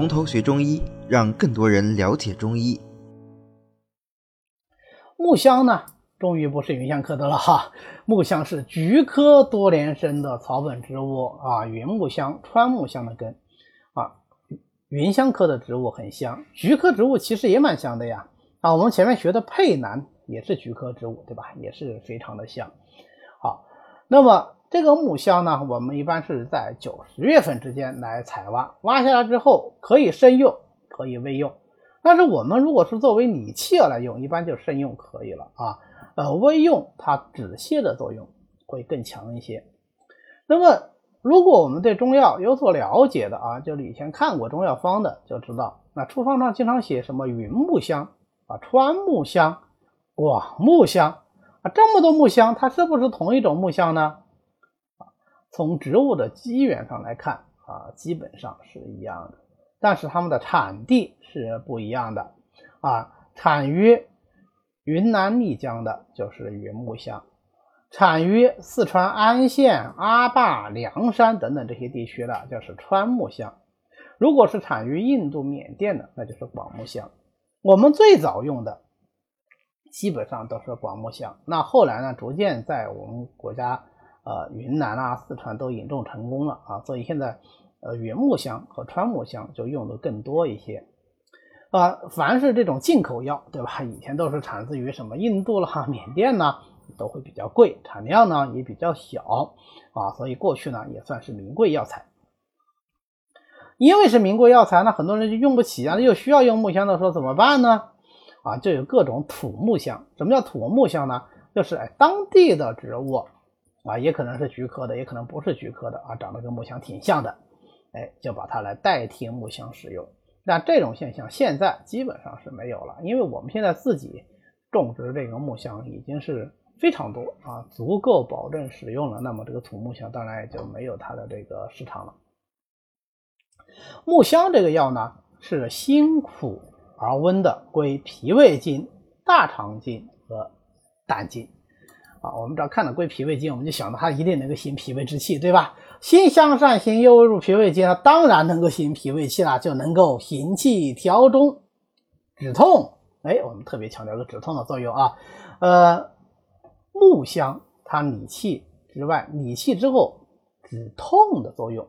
从头学中医，让更多人了解中医。木香呢，终于不是芸香科的了哈。木香是菊科多年生的草本植物啊，云木香、川木香的根啊。芸香科的植物很香，菊科植物其实也蛮香的呀。啊，我们前面学的佩兰也是菊科植物，对吧？也是非常的香。好，那么这个木香呢，我们一般是在九十月份之间来采挖，挖下来之后可以生用，可以微用。但是我们如果是作为理气药来用，一般就慎用可以了啊。呃，微用它止泻的作用会更强一些。那么，如果我们对中药有所了解的啊，就是以前看过中药方的，就知道那处方上经常写什么云木香啊、川木香、广木香啊，这么多木香，它是不是同一种木香呢？从植物的基源上来看啊，基本上是一样的。但是它们的产地是不一样的啊，产于云南丽江的就是云木香，产于四川安县、阿坝、凉山等等这些地区的就是川木香。如果是产于印度、缅甸的，那就是广木香。我们最早用的基本上都是广木香，那后来呢，逐渐在我们国家呃云南啊、四川都引种成功了啊，所以现在。呃，原木香和川木香就用的更多一些，啊，凡是这种进口药，对吧？以前都是产自于什么印度啦、缅甸呢，都会比较贵，产量呢也比较小，啊，所以过去呢也算是名贵药材。因为是名贵药材，那很多人就用不起啊，又需要用木香的时候怎么办呢？啊，就有各种土木香。什么叫土木香呢？就是哎，当地的植物，啊，也可能是菊科的，也可能不是菊科的，啊，长得跟木香挺像的。哎，就把它来代替木香使用。那这种现象现在基本上是没有了，因为我们现在自己种植这个木香已经是非常多啊，足够保证使用了。那么这个土木香当然也就没有它的这个市场了。木香这个药呢，是辛苦而温的，归脾胃经、大肠经和胆经。啊，我们只要看到归脾胃经，我们就想到它一定能够行脾胃之气，对吧？辛香善行，又入脾胃经，它当然能够行脾胃气了，就能够行气调中、止痛。哎，我们特别强调个止痛的作用啊。呃，木香它理气之外，理气之后止痛的作用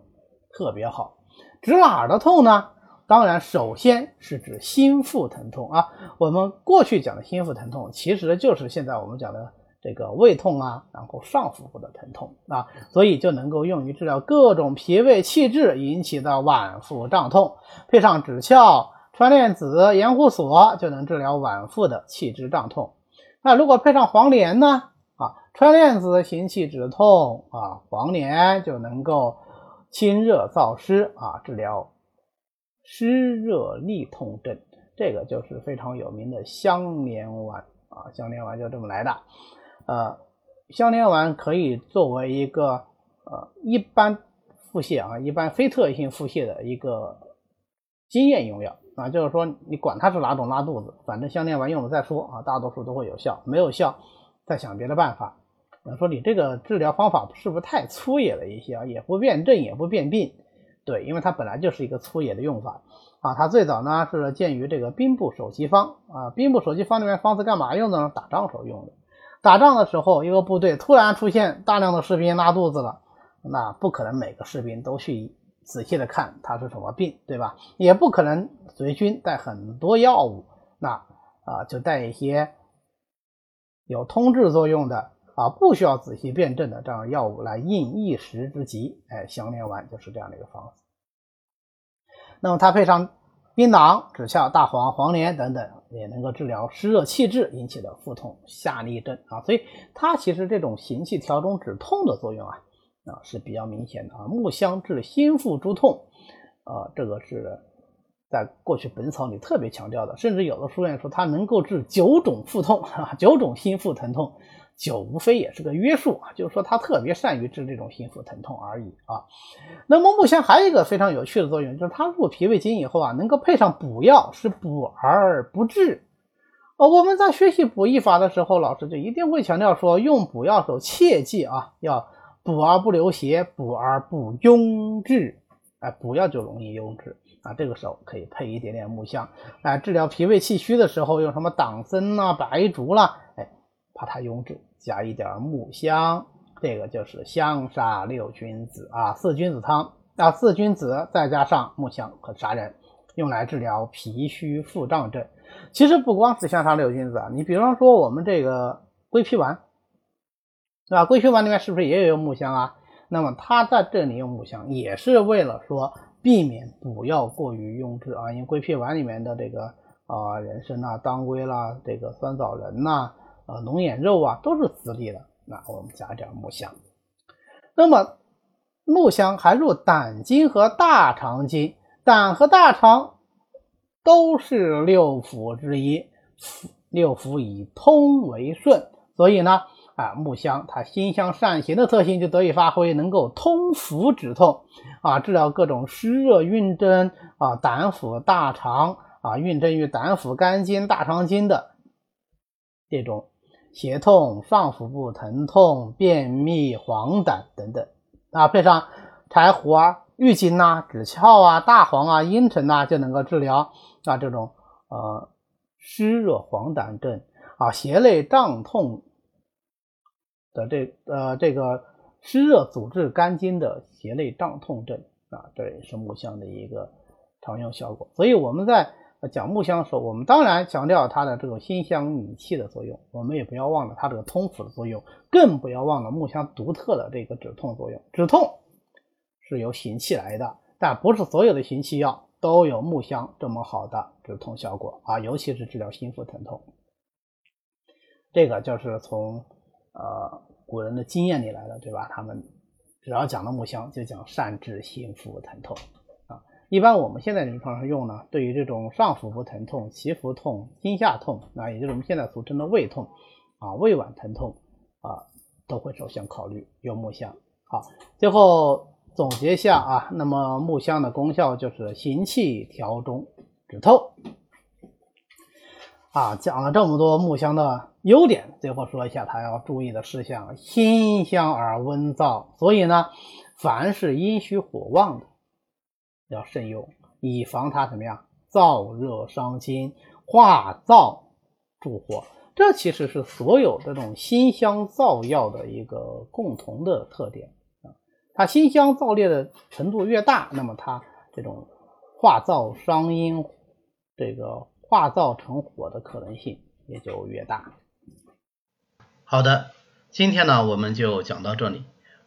特别好。止哪儿的痛呢？当然，首先是指心腹疼痛啊。我们过去讲的心腹疼痛，其实就是现在我们讲的。这个胃痛啊，然后上腹部的疼痛啊，所以就能够用于治疗各种脾胃气滞引起的脘腹胀痛。配上枳壳、川链子、盐胡索，就能治疗脘腹的气滞胀痛。那如果配上黄连呢？啊，川链子行气止痛啊，黄连就能够清热燥湿啊，治疗湿热痢痛症。这个就是非常有名的香连丸啊，香连丸就这么来的。呃，香连丸可以作为一个呃一般腹泻啊，一般非特异性腹泻的一个经验用药啊，就是说你管它是哪种拉肚子，反正香连丸用了再说啊，大多数都会有效，没有效再想别的办法。说你这个治疗方法是不是太粗野了一些啊？也不辨证也不辨病，对，因为它本来就是一个粗野的用法啊。它最早呢是见于这个兵部首席方啊，兵部首席方里面方子干嘛用的呢？打仗时候用的。打仗的时候，一个部队突然出现大量的士兵拉肚子了，那不可能每个士兵都去仔细的看他是什么病，对吧？也不可能随军带很多药物，那啊就带一些有通治作用的啊，不需要仔细辨证的这样药物来应一时之急。哎，香连丸就是这样的一个方子。那么它配上。槟榔、枳壳、大黄、黄连等等，也能够治疗湿热气滞引起的腹痛、下痢症啊。所以它其实这种行气调中止痛的作用啊啊是比较明显的啊。木香治心腹诸痛啊，这个是在过去本草里特别强调的，甚至有的书院说它能够治九种腹痛啊，九种心腹疼痛。酒无非也是个约束啊，就是说它特别善于治这种心腹疼痛而已啊。那么木香还有一个非常有趣的作用，就是它入脾胃经以后啊，能够配上补药，是补而不滞。呃，我们在学习补益法的时候，老师就一定会强调说，用补药时候切记啊，要补而不流血，补而不壅滞。哎，补药就容易壅滞，啊，这个时候可以配一点点木香。哎，治疗脾胃气虚的时候，用什么党参呐、白术啦，哎，怕它壅滞，加一点木香，这个就是香砂六君子啊，四君子汤啊，四君子再加上木香和砂仁，用来治疗脾虚腹胀症。其实不光是香砂六君子啊，你比方说我们这个归脾丸，对吧？归脾丸里面是不是也有木香啊？那么它在这里用木香，也是为了说。避免不要过于壅滞啊，因为归脾丸里面的这个啊人参啊、当归啦、这个酸枣仁呐、啊龙眼肉啊都是滋利的，那我们加点木香。那么木香还入胆经和大肠经，胆和大肠都是六腑之一，六腑以通为顺，所以呢。啊，木香它辛香善行的特性就得以发挥，能够通腑止痛啊，治疗各种湿热蕴蒸啊、胆腑、大肠啊、蕴蒸于胆腑、肝经、大肠经的这种胁痛、上腹部疼痛、便秘、黄疸等等啊，配上柴胡啊、郁金呐、枳壳啊、大黄啊、茵陈呐，就能够治疗啊这种呃湿热黄疸症啊、胁肋胀痛。的这呃这个湿热阻滞肝经的胁肋胀痛症啊，这也是木香的一个常用效果。所以我们在讲木香的时候，我们当然强调它的这个辛香理气的作用，我们也不要忘了它这个通腑的作用，更不要忘了木香独特的这个止痛作用。止痛是由行气来的，但不是所有的行气药都有木香这么好的止痛效果啊，尤其是治疗心腹疼痛。这个就是从。呃，古人的经验里来的，对吧？他们只要讲到木香，就讲善治心腹疼痛。一般我们现在临床上用呢，对于这种上腹部疼痛、脐腹痛、惊下痛，那，也就是我们现在俗称的胃痛啊、胃脘疼痛啊，都会首先考虑用木香。好，最后总结一下啊，那么木香的功效就是行气调中、止痛。啊，讲了这么多木香的优点，最后说一下它要注意的事项：辛香而温燥，所以呢，凡是阴虚火旺的要慎用，以防它怎么样燥热伤津、化燥助火。这其实是所有这种辛香燥药的一个共同的特点啊。它辛香燥烈的程度越大，那么它这种化燥伤阴这个。化燥成火的可能性也就越大。好的，今天呢我们就讲到这里。